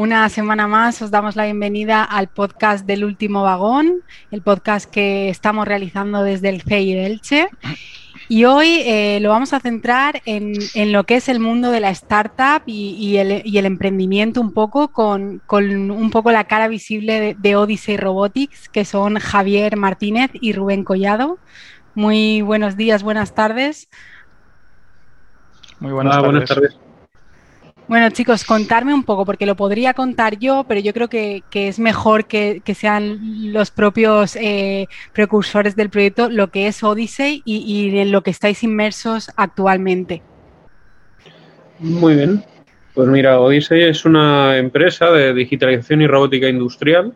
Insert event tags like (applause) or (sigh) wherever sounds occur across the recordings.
Una semana más os damos la bienvenida al podcast del último vagón, el podcast que estamos realizando desde el CEI de Elche. Y hoy eh, lo vamos a centrar en, lo que es el mundo de la startup y, el, emprendimiento un poco con, un poco la cara visible de, de, Odyssey Robotics, que son Javier Martínez y Rubén Collado. Muy buenos días, buenas tardes. Muy buenas, buenas tardes. Bueno, chicos, contarme un poco, porque lo podría contar yo, pero yo creo que, es mejor que, sean los propios eh, precursores del proyecto lo que es Odyssey y, en lo que estáis inmersos actualmente. Muy bien. Pues mira, Odyssey es una empresa de digitalización y robótica industrial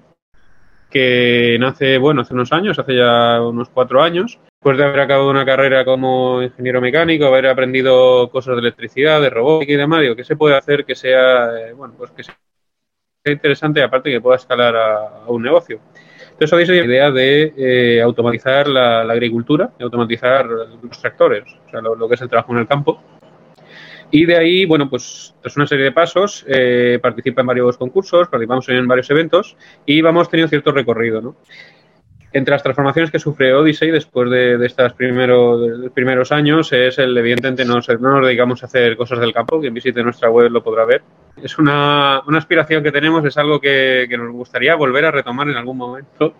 que nace, bueno, hace unos años, hace ya unos cuatro años, después de haber acabado una carrera como ingeniero mecánico, haber aprendido cosas de electricidad, de robótica y demás, digo, ¿qué se puede hacer que sea, eh, bueno, pues que sea interesante aparte que pueda escalar a, un negocio? Entonces habéis la idea de eh, automatizar la, agricultura, automatizar los tractores, o sea, lo, que es el trabajo en el campo. Y de ahí, bueno, pues tras una serie de pasos, eh, participa en varios concursos, participamos en varios eventos y vamos teniendo cierto recorrido, ¿no? Entre las transformaciones que sufre Odyssey después de, estos primeros, primeros años es el, evidentemente, no, no nos dedicamos a hacer cosas del campo, quien visite nuestra web lo podrá ver. Es una, una aspiración que tenemos, es algo que, que nos gustaría volver a retomar en algún momento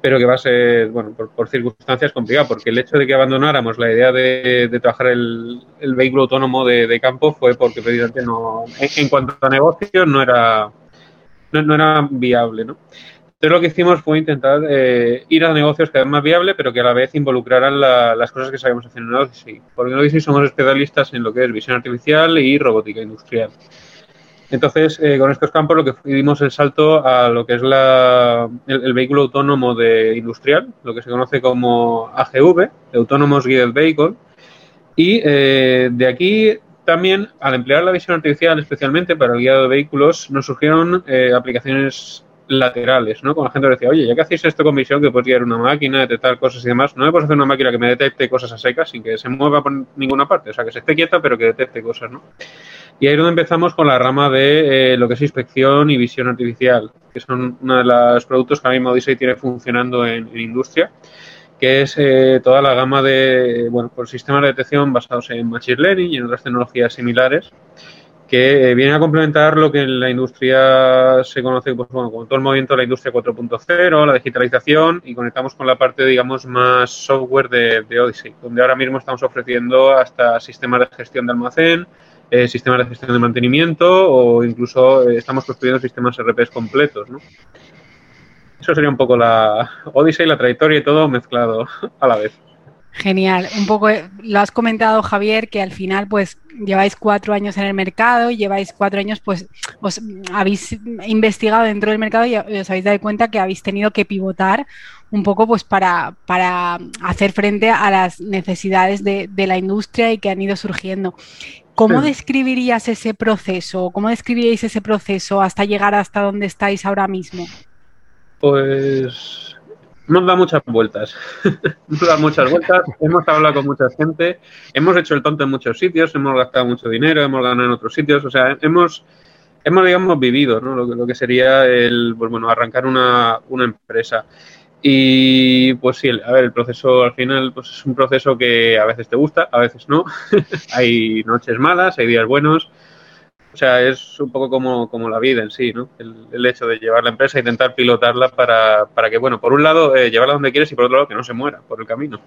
pero que va a ser, bueno, por, circunstancias complicadas, porque el hecho de que abandonáramos la idea de, trabajar el, vehículo autónomo de, campo fue porque precisamente no, en, cuanto a negocios no era, no, era viable, ¿no? Entonces lo que hicimos fue intentar eh, ir a negocios que eran más viables, pero que a la vez involucraran las cosas que sabíamos hacer en Odyssey. Porque en Odyssey somos especialistas en lo que es visión artificial y robótica industrial. Entonces, eh, con estos campos lo que dimos el salto a lo que es la, el, vehículo autónomo de industrial, lo que se conoce como AGV, Autonomous Guided Vehicle. Y eh, de aquí también, al emplear la visión artificial especialmente para el guiado de vehículos, nos surgieron eh, aplicaciones laterales, ¿no? Con la gente decía, oye, ya que hacéis esto con visión, que puedes guiar una máquina, detectar cosas y demás, no me puedes hacer una máquina que me detecte cosas a secas sin que se mueva por ninguna parte, o sea, que se esté quieta, pero que detecte cosas, ¿no? Y ahí es donde empezamos con la rama de eh, lo que es inspección y visión artificial, que son uno de los productos que ahora mismo Odyssey tiene funcionando en, industria, que es eh, toda la gama de bueno, pues sistemas de detección basados en Machine Learning y en otras tecnologías similares, que vienen a complementar lo que en la industria se conoce pues, bueno, como todo el movimiento de la industria 4.0, la digitalización, y conectamos con la parte, digamos, más software de, de Odyssey, donde ahora mismo estamos ofreciendo hasta sistemas de gestión de almacén, eh, sistemas de gestión de mantenimiento o incluso eh, estamos construyendo sistemas RPs completos, ¿no? Eso sería un poco la Odyssey, la trayectoria y todo mezclado a la vez. Genial. Un poco, eh, lo has comentado Javier, que al final pues lleváis cuatro años en el mercado y lleváis cuatro años pues os habéis investigado dentro del mercado y os habéis dado cuenta que habéis tenido que pivotar un poco pues para, para hacer frente a las necesidades de, de la industria y que han ido surgiendo. ¿Cómo describirías ese proceso? ¿Cómo describiríais ese proceso hasta llegar hasta donde estáis ahora mismo? Pues hemos dado muchas vueltas. (laughs) hemos dado muchas vueltas, hemos hablado con mucha gente, hemos hecho el tonto en muchos sitios, hemos gastado mucho dinero, hemos ganado en otros sitios, o sea, hemos, hemos digamos, vivido ¿no? lo, que sería el, pues, bueno, arrancar una, una empresa. Y pues sí, a ver, el proceso al final pues es un proceso que a veces te gusta, a veces no. (laughs) hay noches malas, hay días buenos. O sea, es un poco como, como la vida en sí, ¿no? El, hecho de llevar la empresa, intentar pilotarla para, para que, bueno, por un lado, eh, llevarla donde quieres y por otro lado, que no se muera por el camino.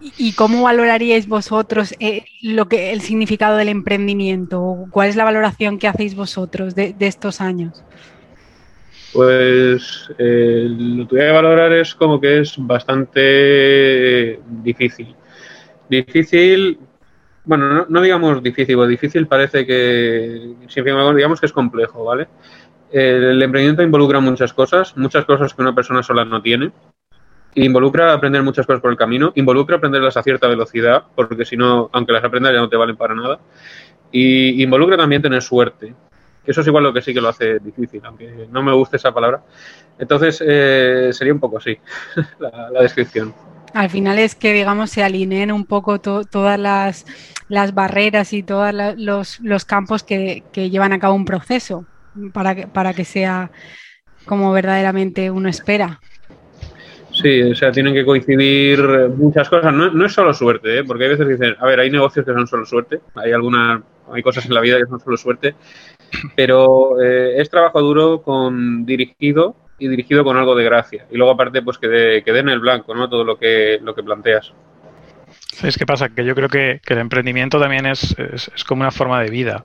¿Y cómo valoraríais vosotros eh, lo que, el significado del emprendimiento? ¿Cuál es la valoración que hacéis vosotros de, de estos años? Pues eh, lo que voy a valorar es como que es bastante difícil. Difícil, bueno, no, digamos difícil, porque difícil parece que, digamos que es complejo, ¿vale? El emprendimiento involucra muchas cosas, muchas cosas que una persona sola no tiene. involucra aprender muchas cosas por el camino, involucra aprenderlas a cierta velocidad, porque si no, aunque las aprendas ya no te valen para nada, y involucra también tener suerte. Eso es igual lo que sí que lo hace difícil, aunque no me guste esa palabra. Entonces, eh, sería un poco así (laughs) la, descripción. Al final es que, digamos, se alineen un poco todas las, barreras y todos los, campos que, llevan a cabo un proceso para que, para que sea como verdaderamente uno espera. Sí, o sea, tienen que coincidir muchas cosas. No, es solo suerte, ¿eh? porque hay veces que dicen, a ver, hay negocios que son solo suerte, hay algunas, hay cosas en la vida que son solo suerte, pero eh, es trabajo duro con dirigido y dirigido con algo de gracia. Y luego aparte, pues que, que den el blanco, ¿no? Todo lo que, lo que planteas. ¿Sabes qué pasa? Que yo creo que, el emprendimiento también es, es, como una forma de vida.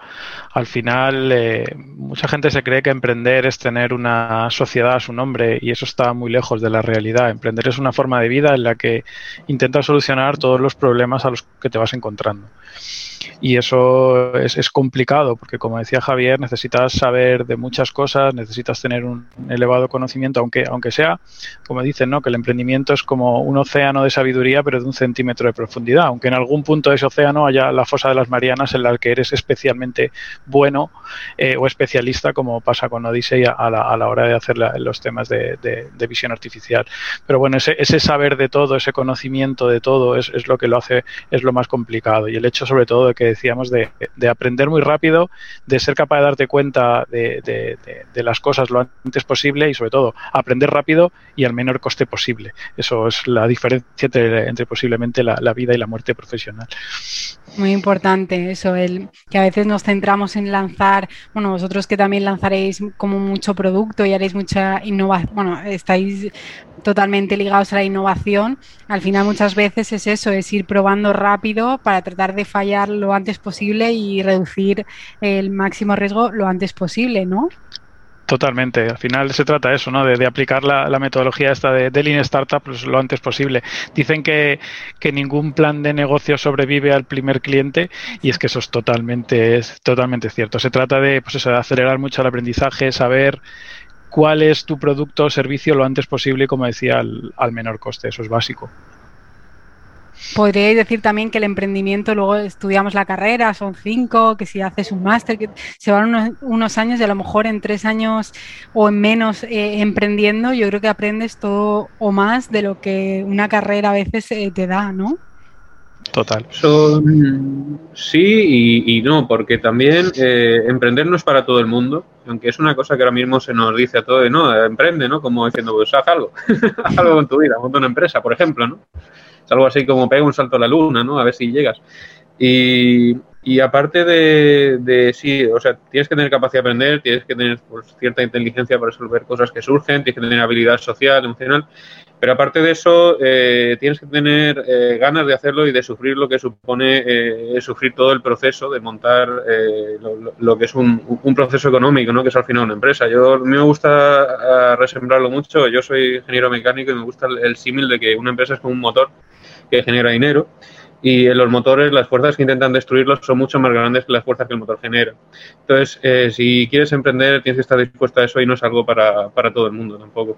Al final, eh, mucha gente se cree que emprender es tener una sociedad a su nombre y eso está muy lejos de la realidad. Emprender es una forma de vida en la que intentas solucionar todos los problemas a los que te vas encontrando. Y eso es, es, complicado porque, como decía Javier, necesitas saber de muchas cosas, necesitas tener un elevado conocimiento, aunque, aunque sea, como dicen, ¿no? que el emprendimiento es como un océano de sabiduría, pero de un centímetro de profundidad. Aunque en algún punto de ese océano haya la fosa de las Marianas en la que eres especialmente bueno eh, o especialista, como pasa con Odyssey a la, a la hora de hacer los temas de, de, visión artificial. Pero bueno, ese, ese, saber de todo, ese conocimiento de todo, es, es lo que lo hace, es lo más complicado. Y el hecho, sobre todo, de que decíamos de, aprender muy rápido, de ser capaz de darte cuenta de, las cosas lo antes posible y sobre todo aprender rápido y al menor coste posible. Eso es la diferencia entre, posiblemente la, vida y la muerte profesional. Muy importante eso, el que a veces nos centramos en lanzar, bueno, vosotros que también lanzaréis como mucho producto y haréis mucha innovación, bueno, estáis totalmente ligados a la innovación, al final muchas veces es eso, es ir probando rápido para tratar de fallar lo posible y reducir el máximo riesgo lo antes posible, ¿no? Totalmente. Al final se trata de eso, ¿no? De, aplicar la, metodología esta de, de Lean Startup pues, lo antes posible. Dicen que, que, ningún plan de negocio sobrevive al primer cliente y es que eso es totalmente, es totalmente cierto. Se trata de, pues eso, de acelerar mucho el aprendizaje, saber cuál es tu producto o servicio lo antes posible y, como decía, al, menor coste. Eso es básico. Podríais decir también que el emprendimiento, luego estudiamos la carrera, son cinco, que si haces un máster, que se van unos, años y a lo mejor en tres años o en menos eh, emprendiendo, yo creo que aprendes todo o más de lo que una carrera a veces eh, te da, ¿no? Total. sí y, no, porque también eh, emprender no es para todo el mundo, aunque es una cosa que ahora mismo se nos dice a todo de no, emprende, ¿no? Como diciendo, pues haz algo, (laughs) haz algo con tu vida, monta una empresa, por ejemplo, ¿no? Algo así como pega un salto a la luna, ¿no? A ver si llegas. Y, aparte de, de, sí, o sea, tienes que tener capacidad de aprender, tienes que tener pues, cierta inteligencia para resolver cosas que surgen, tienes que tener habilidad social, emocional, pero aparte de eso, eh, tienes que tener eh, ganas de hacerlo y de sufrir lo que supone eh, sufrir todo el proceso de montar lo, que es un, proceso económico, ¿no? que es al final una empresa. Yo, a mí me gusta resembrarlo mucho, yo soy ingeniero mecánico y me gusta el símil de que una empresa es como un motor que genera dinero y en los motores las fuerzas que intentan destruirlos son mucho más grandes que las fuerzas que el motor genera. Entonces, eh, si quieres emprender, tienes que estar dispuesto a eso y no es algo para, para todo el mundo tampoco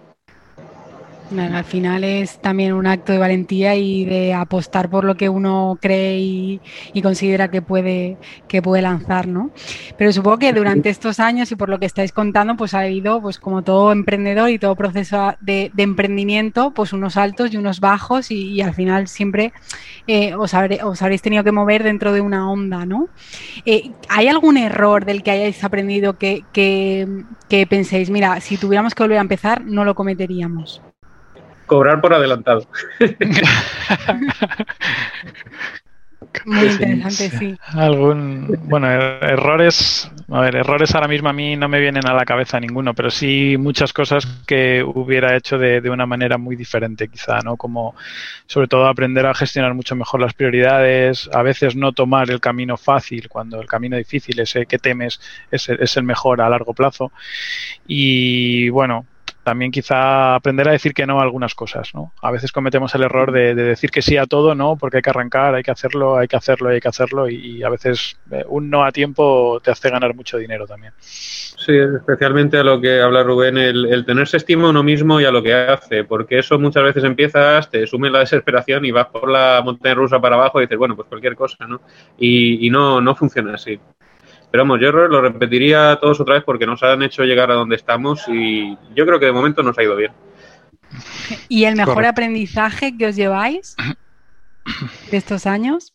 al final es también un acto de valentía y de apostar por lo que uno cree y, considera que puede, que puede lanzar, ¿no? Pero supongo que durante estos años y por lo que estáis contando, pues ha habido, pues como todo emprendedor y todo proceso de, emprendimiento, pues unos altos y unos bajos y, al final siempre eh, os, habréis tenido que mover dentro de una onda, ¿no? Eh, ¿Hay algún error del que hayáis aprendido que, que penséis, mira, si tuviéramos que volver a empezar, no lo cometeríamos? Cobrar por adelantado. Muy interesante, sí. Algún, bueno, er, errores, a ver, errores ahora mismo a mí no me vienen a la cabeza ninguno, pero sí muchas cosas que hubiera hecho de, de, una manera muy diferente, quizá, ¿no? Como sobre todo aprender a gestionar mucho mejor las prioridades, a veces no tomar el camino fácil cuando el camino difícil, ese que temes, es, es el mejor a largo plazo. Y bueno, también quizá aprender a decir que no a algunas cosas, ¿no? A veces cometemos el error de, decir que sí a todo, ¿no? Porque hay que arrancar, hay que hacerlo, hay que hacerlo, hay que hacerlo y, a veces eh, un no a tiempo te hace ganar mucho dinero también. Sí, especialmente a lo que habla Rubén, el, tenerse estima uno mismo y a lo que hace, porque eso muchas veces empiezas, te sume la desesperación y vas por la montaña rusa para abajo y dices, bueno, pues cualquier cosa, ¿no? Y, y no, no funciona así. Pero vamos, yo lo repetiría todos otra vez porque nos han hecho llegar a donde estamos y yo creo que de momento nos ha ido bien. ¿Y el mejor aprendizaje que os lleváis de estos años?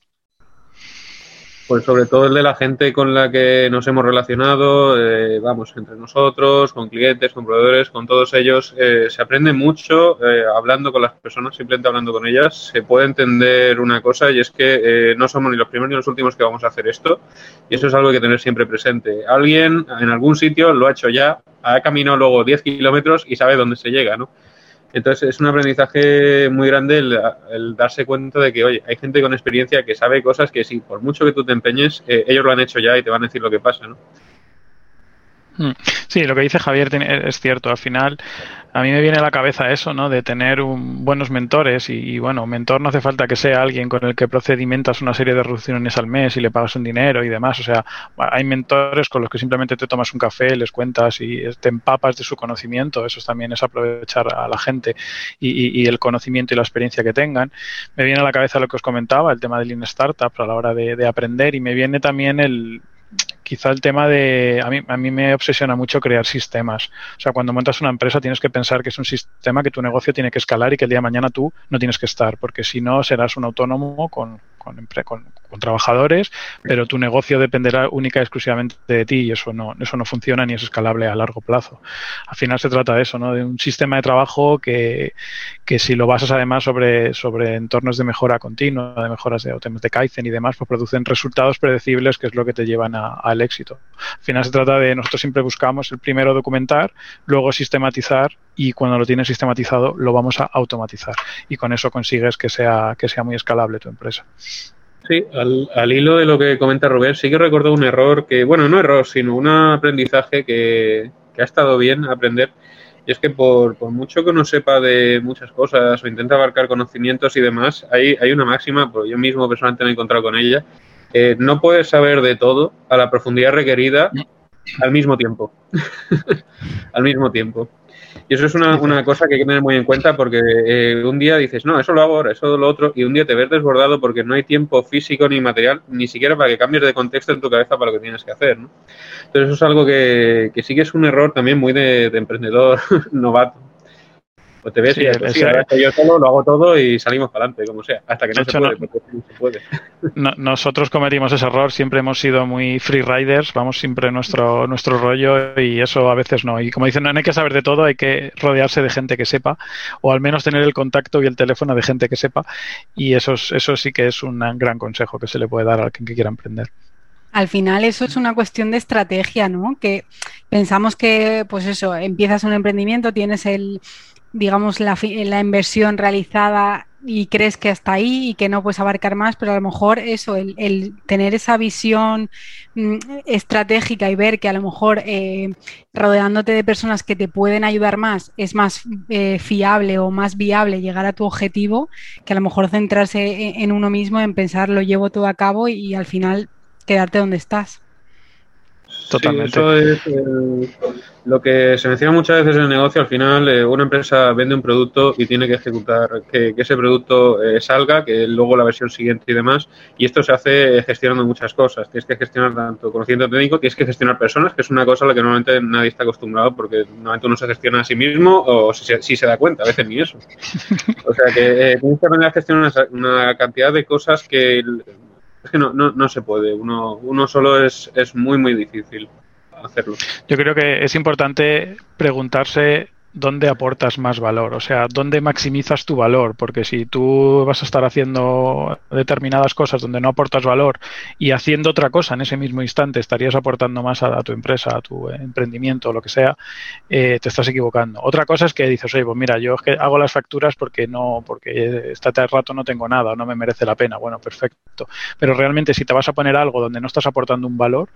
Pues sobre todo el de la gente con la que nos hemos relacionado, eh, vamos, entre nosotros, con clientes, con proveedores, con todos ellos, eh, se aprende mucho eh, hablando con las personas, simplemente hablando con ellas. Se puede entender una cosa y es que no somos ni los primeros ni los últimos que vamos a hacer esto y eso es algo que tener siempre presente. Alguien en algún sitio lo ha hecho ya, ha caminado luego 10 kilómetros y sabe dónde se llega, ¿no? Entonces es un aprendizaje muy grande el, darse cuenta de que, oye, hay gente con experiencia que sabe cosas que sí, por mucho que tú te empeñes, eh, ellos lo han hecho ya y te van a decir lo que pasa, ¿no? Hmm. Sí, lo que dice Javier es cierto. Al final, a mí me viene a la cabeza eso, ¿no? De tener buenos mentores y, bueno, mentor no hace falta que sea alguien con el que procedimentas una serie de reducciones al mes y le pagas un dinero y demás. O sea, hay mentores con los que simplemente te tomas un café, les cuentas y te empapas de su conocimiento. Eso también es aprovechar a la gente y, el conocimiento y la experiencia que tengan. Me viene a la cabeza lo que os comentaba, el tema del Lean Startup a la hora de aprender y me viene también el quizá el tema de, a mí, a mí me obsesiona mucho crear sistemas. O sea, cuando montas una empresa tienes que pensar que es un sistema que tu negocio tiene que escalar y que el día de mañana tú no tienes que estar, porque si no serás un autónomo con, con, con, trabajadores, pero tu negocio dependerá única y exclusivamente de ti y eso no, eso no funciona ni es escalable a largo plazo. Al final se trata de eso, ¿no? de un sistema de trabajo que, que si lo basas además sobre, sobre entornos de mejora continua, de mejoras de de Kaizen y demás, pues producen resultados predecibles que es lo que te llevan al éxito. Al final se trata de, nosotros siempre buscamos el primero documentar, luego sistematizar y cuando lo tienes sistematizado lo vamos a automatizar y con eso consigues que sea, que sea muy escalable tu empresa. Sí, al, hilo de lo que comenta Rubén, sí que recuerdo un error que, bueno, no error, sino un aprendizaje que, ha estado bien aprender. Y es que por, mucho que uno sepa de muchas cosas o intenta abarcar conocimientos y demás, hay, hay una máxima, pues yo mismo personalmente me he encontrado con ella, no puedes saber de todo a la profundidad requerida al mismo tiempo. (laughs) al mismo tiempo. Y eso es una, una, cosa que hay que tener muy en cuenta porque eh, un día dices, no, eso lo hago ahora, eso lo otro, y un día te ves desbordado porque no hay tiempo físico ni material, ni siquiera para que cambies de contexto en tu cabeza para lo que tienes que hacer. ¿no? Entonces eso es algo que, que sí que es un error también muy de emprendedor (laughs) novato. Pues te ves y yo solo lo hago todo y salimos para adelante, como sea, hasta que no se, puede, (laughs) se puede. nosotros cometimos ese error, siempre hemos sido muy free riders, vamos siempre nuestro, nuestro rollo y eso a veces no. Y como dicen, no, hay que saber de todo, hay que rodearse de gente que sepa, o al menos tener el contacto y el teléfono de gente que sepa, y eso, eso sí que es un gran consejo que se le puede dar a alguien que quiera emprender al final eso es una cuestión de estrategia, ¿no? Que pensamos que, pues eso, empiezas un emprendimiento, tienes el, digamos, la, la, inversión realizada y crees que hasta ahí y que no puedes abarcar más, pero a lo mejor eso, el, tener esa visión mm, estratégica y ver que a lo mejor eh, rodeándote de personas que te pueden ayudar más es más eh, fiable o más viable llegar a tu objetivo, que a lo mejor centrarse en, uno mismo, en pensar lo llevo todo a cabo y al final quedarte donde estás. Totalmente. eso es eh, lo que se menciona muchas veces en el negocio. Al final, eh, una empresa vende un producto y tiene que ejecutar que, ese producto eh, salga, que luego la versión siguiente y demás. Y esto se hace gestionando muchas cosas. Tienes que gestionar tanto conocimiento técnico, tienes que gestionar personas, que es una cosa a la que normalmente nadie está acostumbrado porque normalmente uno se gestiona a sí mismo o si, se da cuenta, a veces ni eso. O sea que tienes que aprender a gestionar una, cantidad de cosas que es que no, no, no se puede. Uno, uno solo es, es muy, muy difícil hacerlo. Yo creo que es importante preguntarse dónde aportas más valor, o sea, dónde maximizas tu valor, porque si tú vas a estar haciendo determinadas cosas donde no aportas valor y haciendo otra cosa en ese mismo instante estarías aportando más a, tu empresa, a tu emprendimiento, o lo que sea, eh, te estás equivocando. Otra cosa es que dices, oye, pues mira, yo es que hago las facturas porque no, porque este rato no tengo nada, no me merece la pena. Bueno, perfecto. Pero realmente si te vas a poner algo donde no estás aportando un valor,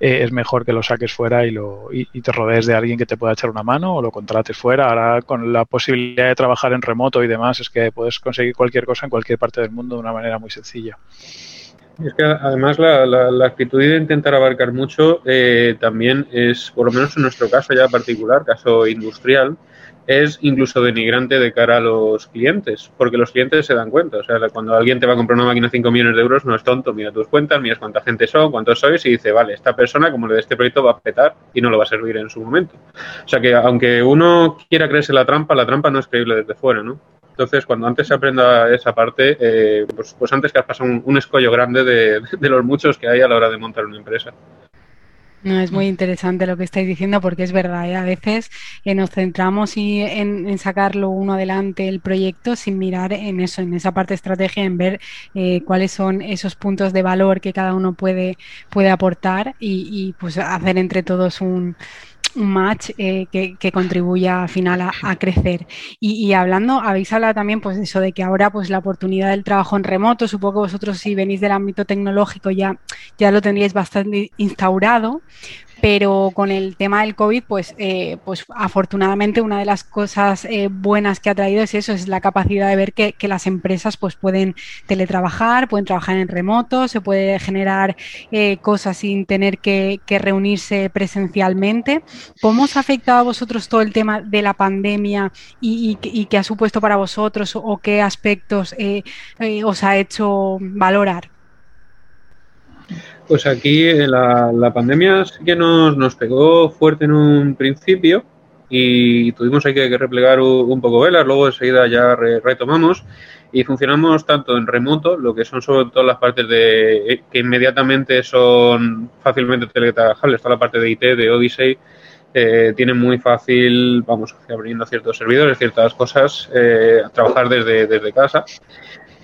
eh, es mejor que lo saques fuera y, lo, y, te rodees de alguien que te pueda echar una mano o lo contrates fuera. Ahora con la posibilidad de trabajar en remoto y demás es que puedes conseguir cualquier cosa en cualquier parte del mundo de una manera muy sencilla. Es que además la, la, actitud de intentar abarcar mucho eh, también es, por lo menos en nuestro caso ya particular, caso industrial, es incluso denigrante de cara a los clientes, porque los clientes se dan cuenta. O sea, cuando alguien te va a comprar una máquina de 5 millones de euros, no es tonto, mira tus cuentas, miras cuánta gente son, cuántos sois y dice, vale, esta persona, como le de este proyecto, va a petar y no lo va a servir en su momento. O sea que aunque uno quiera creerse la trampa, la trampa no es creíble desde fuera, ¿no? Entonces, cuando antes se aprenda esa parte, eh, pues, pues, antes que has pasado un, escollo grande de, (laughs) de los muchos que hay a la hora de montar una empresa. No, es muy interesante lo que estáis diciendo porque es verdad, ¿eh? a veces eh, nos centramos y en, sacarlo uno adelante el proyecto sin mirar en eso, en esa parte de estrategia, en ver eh, cuáles son esos puntos de valor que cada uno puede, puede aportar y, y pues hacer entre todos un, un match eh, que, contribuya al final a, crecer. Y, hablando, habéis hablado también pues eso de que ahora pues la oportunidad del trabajo en remoto, supongo que vosotros si venís del ámbito tecnológico ya, ya lo tendríais bastante instaurado, pero con el tema del COVID, pues, eh, pues afortunadamente una de las cosas eh, buenas que ha traído es eso, es la capacidad de ver que, las empresas pues pueden teletrabajar, pueden trabajar en remoto, se puede generar eh, cosas sin tener que, reunirse presencialmente. ¿Cómo os ha afectado a vosotros todo el tema de la pandemia y, y, qué ha supuesto para vosotros o qué aspectos os ha hecho valorar? Pues aquí eh, la, la pandemia sí que nos, nos pegó fuerte en un principio y tuvimos ahí que, replegar un, poco velas, luego enseguida ya retomamos y funcionamos tanto en remoto, lo que son sobre todo las partes de eh, que inmediatamente son fácilmente teletrabajables, toda la parte de IT, de Odyssey, eh, tienen muy fácil, vamos, abriendo ciertos servidores, ciertas cosas, eh, trabajar desde, desde casa.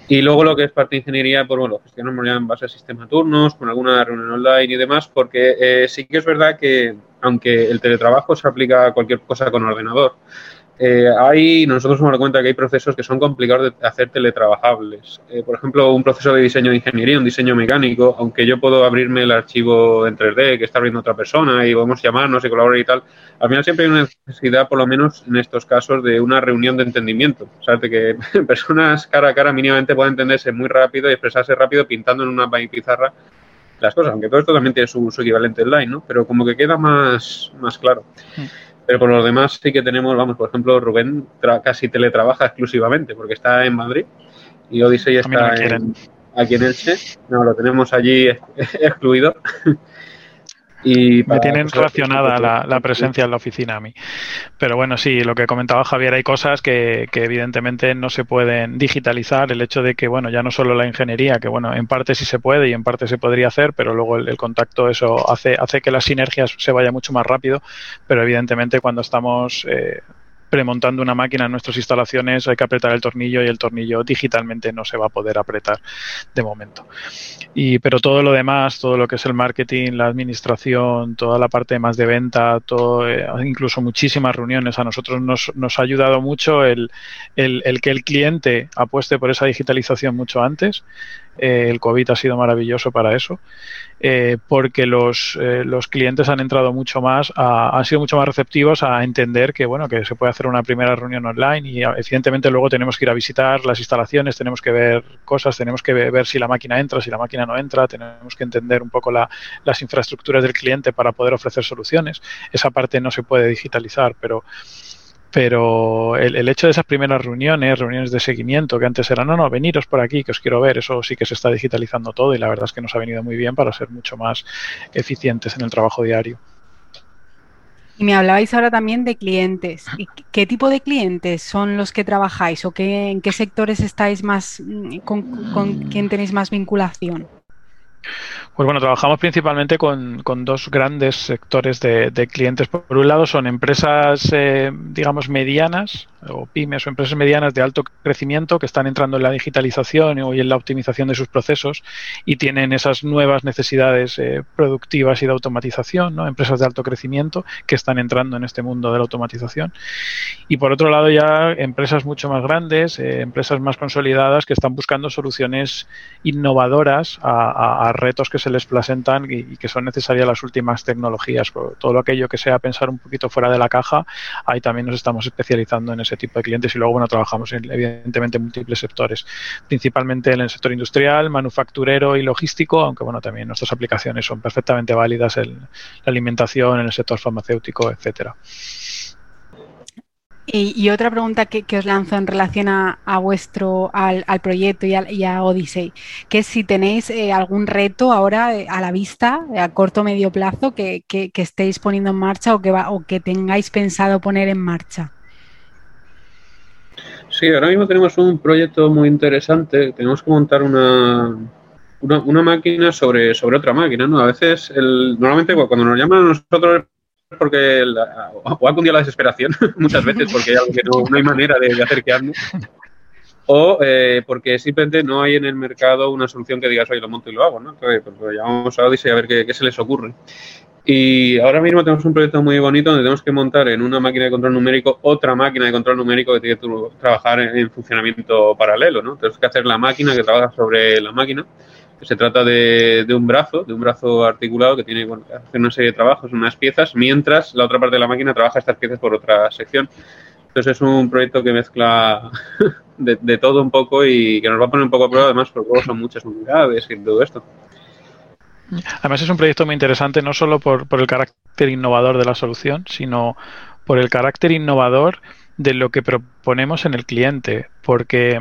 Y luego lo que es parte de ingeniería, pues bueno, gestionamos ya en base a sistema turnos, con alguna reunión online y demás, porque eh, sí que es verdad que aunque el teletrabajo se aplica a cualquier cosa con ordenador, eh, hay, nosotros nos damos cuenta que hay procesos que son complicados de hacer teletrabajables. Eh, por ejemplo, un proceso de diseño de ingeniería, un diseño mecánico, aunque yo puedo abrirme el archivo en 3D que está abriendo otra persona y podemos llamarnos y colaborar y tal, al final siempre hay una necesidad, por lo menos en estos casos, de una reunión de entendimiento. O sea, de que (laughs) personas cara a cara mínimamente puedan entenderse muy rápido y expresarse rápido pintando en una pizarra las cosas, aunque todo esto también tiene su, equivalente online, ¿no? Pero como que queda más, más claro. Mm. Pero por lo demás sí que tenemos, vamos, por ejemplo, Rubén casi teletrabaja exclusivamente porque está en Madrid y Odyssey está aquí en Elche. No, lo tenemos allí (laughs) excluido. Me tienen racionada la, presencia en la oficina a mí. Pero bueno, sí, lo que comentaba Javier, hay cosas que, evidentemente no se pueden digitalizar. El hecho de que, bueno, ya no solo la ingeniería, que bueno, en parte sí se puede y en parte se podría hacer, pero luego el, contacto, eso hace, hace que las sinergias se vaya mucho más rápido. Pero evidentemente cuando estamos eh, premontando una máquina en nuestras instalaciones hay que apretar el tornillo y el tornillo digitalmente no se va a poder apretar de momento. Y, pero todo lo demás, todo lo que es el marketing, la administración, toda la parte más de venta, todo, eh, incluso muchísimas reuniones, a nosotros nos, nos ha ayudado mucho el, el, que el cliente apueste por esa digitalización mucho antes eh, el COVID ha sido maravilloso para eso, eh, porque los, los, clientes han entrado mucho más, han sido mucho más receptivos a entender que, bueno, que se puede hacer una primera reunión online y evidentemente luego tenemos que ir a visitar las instalaciones, tenemos que ver cosas, tenemos que ver si la máquina entra, si la máquina no entra, tenemos que entender un poco las infraestructuras del cliente para poder ofrecer soluciones. Esa parte no se puede digitalizar, pero pero el, hecho de esas primeras reuniones, reuniones de seguimiento, que antes eran, no, no, veniros por aquí, que os quiero ver, eso sí que se está digitalizando todo y la verdad es que nos ha venido muy bien para ser mucho más eficientes en el trabajo diario. Y me hablabais ahora también de clientes. ¿Qué tipo de clientes son los que trabajáis o qué, en qué sectores estáis más, mm, con, con quién tenéis más vinculación? Pues bueno, trabajamos principalmente con, dos grandes sectores de, clientes. Por un lado son empresas, eh, digamos, medianas o pymes o empresas medianas de alto crecimiento que están entrando en la digitalización y en la optimización de sus procesos y tienen esas nuevas necesidades eh, productivas y de automatización, ¿no? Empresas de alto crecimiento que están entrando en este mundo de la automatización. Y por otro lado ya empresas mucho más grandes, eh, empresas más consolidadas que están buscando soluciones innovadoras a a, retos que se les presentan y, que son necesarias las últimas tecnologías. todo aquello que sea pensar un poquito fuera de la caja, ahí también nos estamos especializando en ese tipo de clientes y luego, bueno, trabajamos en, evidentemente en múltiples sectores, principalmente en el sector industrial, manufacturero y logístico, aunque, bueno, también nuestras aplicaciones son perfectamente válidas en la alimentación, en el sector farmacéutico, etcétera. Y, otra pregunta que, os lanzo en relación a, vuestro, al, proyecto y a, y Odyssey, que es si tenéis eh, algún reto ahora eh, a la vista, a corto o medio plazo, que, estéis poniendo en marcha o que, o que tengáis pensado poner en marcha. Sí, ahora mismo tenemos un proyecto muy interesante. Tenemos que montar una, una, máquina sobre, sobre otra máquina, ¿no? A veces, el, normalmente cuando nos llaman a nosotros porque o ha cundido la desesperación (laughs) muchas veces porque hay algo que no, hay manera de, acercarnos o eh, porque simplemente no hay en el mercado una solución que digas, oye, lo monto y lo hago, ¿no? Entonces, pues, llamamos a Odyssey a ver qué, se les ocurre. Y ahora mismo tenemos un proyecto muy bonito donde tenemos que montar en una máquina de control numérico otra máquina de control numérico que tiene que trabajar en, funcionamiento paralelo, ¿no? Tenemos que hacer la máquina que trabaja sobre la máquina se trata de, un brazo, de un brazo articulado que tiene bueno, hacer una serie de trabajos, unas piezas, mientras la otra parte de la máquina trabaja estas piezas por otra sección. Entonces es un proyecto que mezcla (laughs) de, todo un poco y que nos va a poner un poco a prueba, además, porque son muchas unidades y todo esto. Además es un proyecto muy interesante no solo por, por el carácter innovador de la solución, sino por el carácter innovador de lo que proponemos en el cliente, porque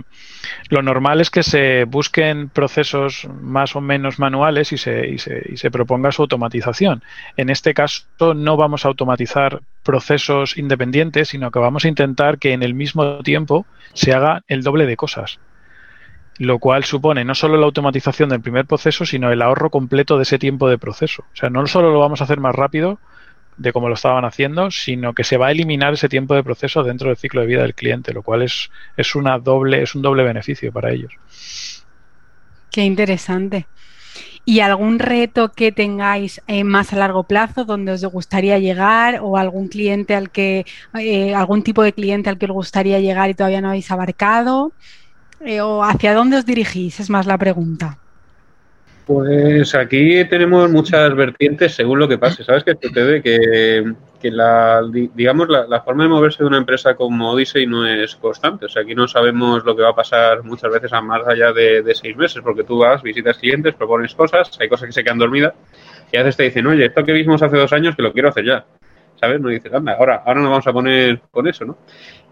lo normal es que se busquen procesos más o menos manuales y se, y se, y se proponga su automatización. En este caso no vamos a automatizar procesos independientes, sino que vamos a intentar que en el mismo tiempo se haga el doble de cosas lo cual supone no solo la automatización del primer proceso, sino el ahorro completo de ese tiempo de proceso. O sea, no solo lo vamos a hacer más rápido, de cómo lo estaban haciendo, sino que se va a eliminar ese tiempo de proceso dentro del ciclo de vida del cliente, lo cual es, es una doble, es un doble beneficio para ellos. Qué interesante. ¿Y algún reto que tengáis eh, más a largo plazo donde os gustaría llegar o algún cliente al que, eh, algún tipo de cliente al que os gustaría llegar y todavía no habéis abarcado? Eh, ¿O hacia dónde os dirigís? Es más la pregunta. Pues aquí tenemos muchas vertientes según lo que pase. ¿Sabes qué sucede? Que, que la, digamos, la, forma de moverse de una empresa como Odyssey no es constante. O sea, aquí no sabemos lo que va a pasar muchas veces a más allá de, de seis meses, porque tú vas, visitas clientes, propones cosas, hay cosas que se quedan dormidas y a veces te dicen, oye, esto que vimos hace dos años que lo quiero hacer ya. ¿Sabes? No dices, anda, ahora, ahora nos vamos a poner con eso, ¿no?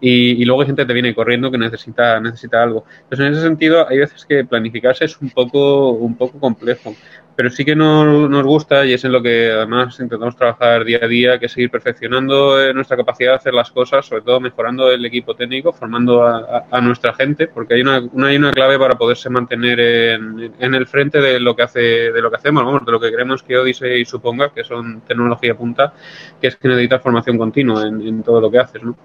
Y, y, luego hay gente que te viene corriendo que necesita, necesita algo. Entonces, en ese sentido, hay veces que planificarse es un poco, un poco complejo pero sí que nos, nos gusta y es en lo que además intentamos trabajar día a día, que seguir perfeccionando eh, nuestra capacidad de hacer las cosas, sobre todo mejorando el equipo técnico, formando a, nuestra gente, porque hay una, una, hay una clave para poderse mantener en, en, el frente de lo que hace, de lo que hacemos, vamos, de lo que queremos que Odyssey suponga, que son tecnología punta, que es que necesitas formación continua en, en todo lo que haces, ¿no?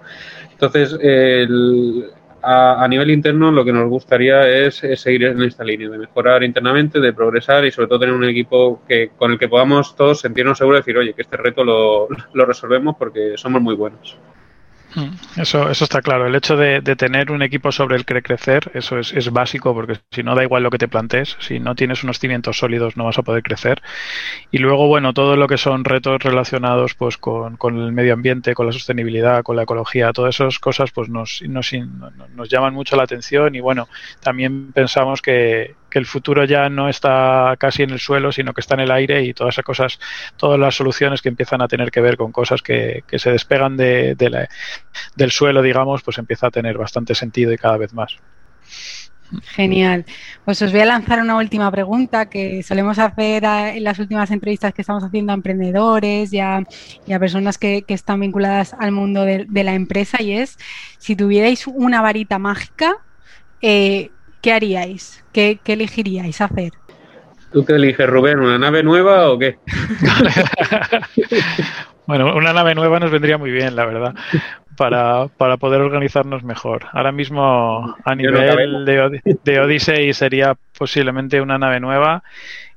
Entonces, el, a, nivel interno lo que nos gustaría es, seguir en esta línea, de mejorar internamente, de progresar y sobre todo tener un equipo que con el que podamos todos sentirnos seguros de decir, oye, que este reto lo, (laughs) lo resolvemos porque somos muy buenos. Mm, eso, eso está claro. El hecho de, tener un equipo sobre el que crecer, eso es, es, básico, porque si no da igual lo que te plantees, si no tienes unos cimientos sólidos no vas a poder crecer. Y luego, bueno, todo lo que son retos relacionados pues con, con el medio ambiente, con la sostenibilidad, con la ecología, todas esas cosas pues nos, nos, nos llaman mucho la atención y bueno, también pensamos que, que el futuro ya no está casi en el suelo, sino que está en el aire y todas esas cosas, todas las soluciones que empiezan a tener que ver con cosas que, que se despegan de, de del suelo, digamos, pues empieza a tener bastante sentido y cada vez más. Genial. Pues os voy a lanzar una última pregunta que solemos hacer en las últimas entrevistas que estamos haciendo a emprendedores y a, personas que, están vinculadas al mundo de, la empresa y es, si tuvierais una varita mágica, eh, ¿qué haríais? ¿Qué, elegiríais hacer? ¿Tú qué eliges, Rubén? ¿Una nave nueva o qué? (laughs) bueno, una nave nueva nos vendría muy bien, la verdad, para, poder organizarnos mejor. Ahora mismo, a nivel de, de Odyssey, sería posiblemente una nave nueva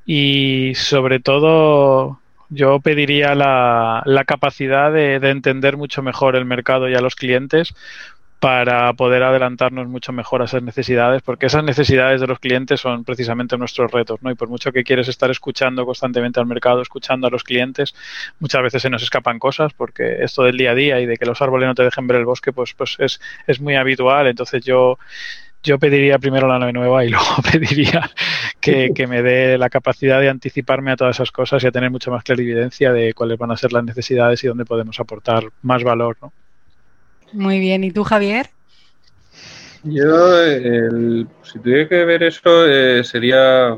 y sobre todo yo pediría la, capacidad de, de, entender mucho mejor el mercado y a los clientes para poder adelantarnos mucho mejor a esas necesidades, porque esas necesidades de los clientes son precisamente nuestros retos, ¿no? Y por mucho que quieres estar escuchando constantemente al mercado, escuchando a los clientes, muchas veces se nos escapan cosas, porque esto del día a día y de que los árboles no te dejen ver el bosque, pues, pues es, es muy habitual. Entonces yo yo pediría primero la nave nueva y (laughs) luego pediría que, que, me dé la capacidad de anticiparme a todas esas cosas y a tener mucha más clarividencia de cuáles van a ser las necesidades y dónde podemos aportar más valor. ¿no? Muy bien. ¿Y tú, Javier? Yo, el, si tuviera que ver eso, eh, sería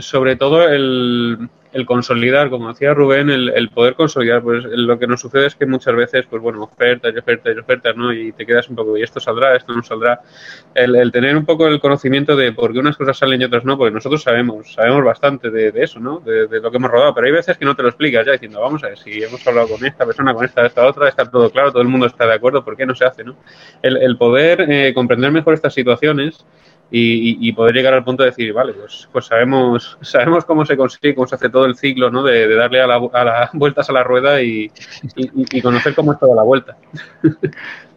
sobre todo el, el consolidar, como decía Rubén, el, poder consolidar, pues lo que nos sucede es que muchas veces, pues bueno, ofertas y ofertas y ofertas, ¿no? Y te quedas un poco, y esto saldrá, esto no saldrá. El, tener un poco el conocimiento de por qué unas cosas salen y otras no, porque nosotros sabemos, sabemos bastante de, eso, ¿no? De, lo que hemos rodado, pero hay veces que no te lo explicas ya diciendo, vamos a ver, si hemos hablado con esta persona, con esta, esta otra, está todo claro, todo el mundo está de acuerdo, ¿por qué no se hace, no? El, el poder eh, comprender mejor estas situaciones y, y, poder llegar al punto de decir, vale, pues, pues sabemos, (laughs) sabemos cómo se consigue, cómo se hace todo el ciclo, ¿no? De, de darle a las la (laughs) vueltas a la rueda y, y, y conocer cómo es toda la vuelta. (laughs)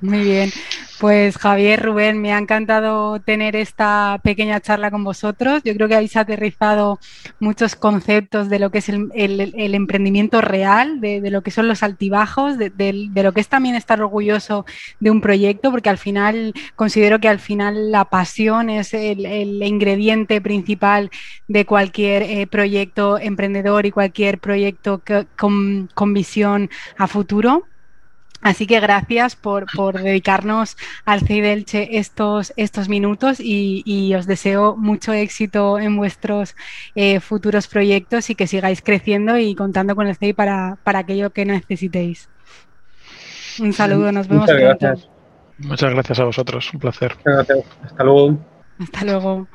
Muy bien. Pues Javier, Rubén, me ha encantado tener esta pequeña charla con vosotros. Yo creo que habéis aterrizado muchos conceptos de lo que es el, emprendimiento real, de, lo que son los altibajos, de, lo que es también estar orgulloso de un proyecto, porque al final considero que al final la pasión es el, ingrediente principal de cualquier eh, proyecto emprendedor y cualquier proyecto con visión a futuro. Así que gracias por, por dedicarnos al CEIDELCHE estos, estos minutos y, y, os deseo mucho éxito en vuestros eh, futuros proyectos y que sigáis creciendo y contando con el CEI para, para aquello que necesitéis. Un saludo, nos vemos Muchas pronto. Gracias. Muchas gracias a vosotros, un placer. Muchas gracias. Hasta luego. Hasta luego.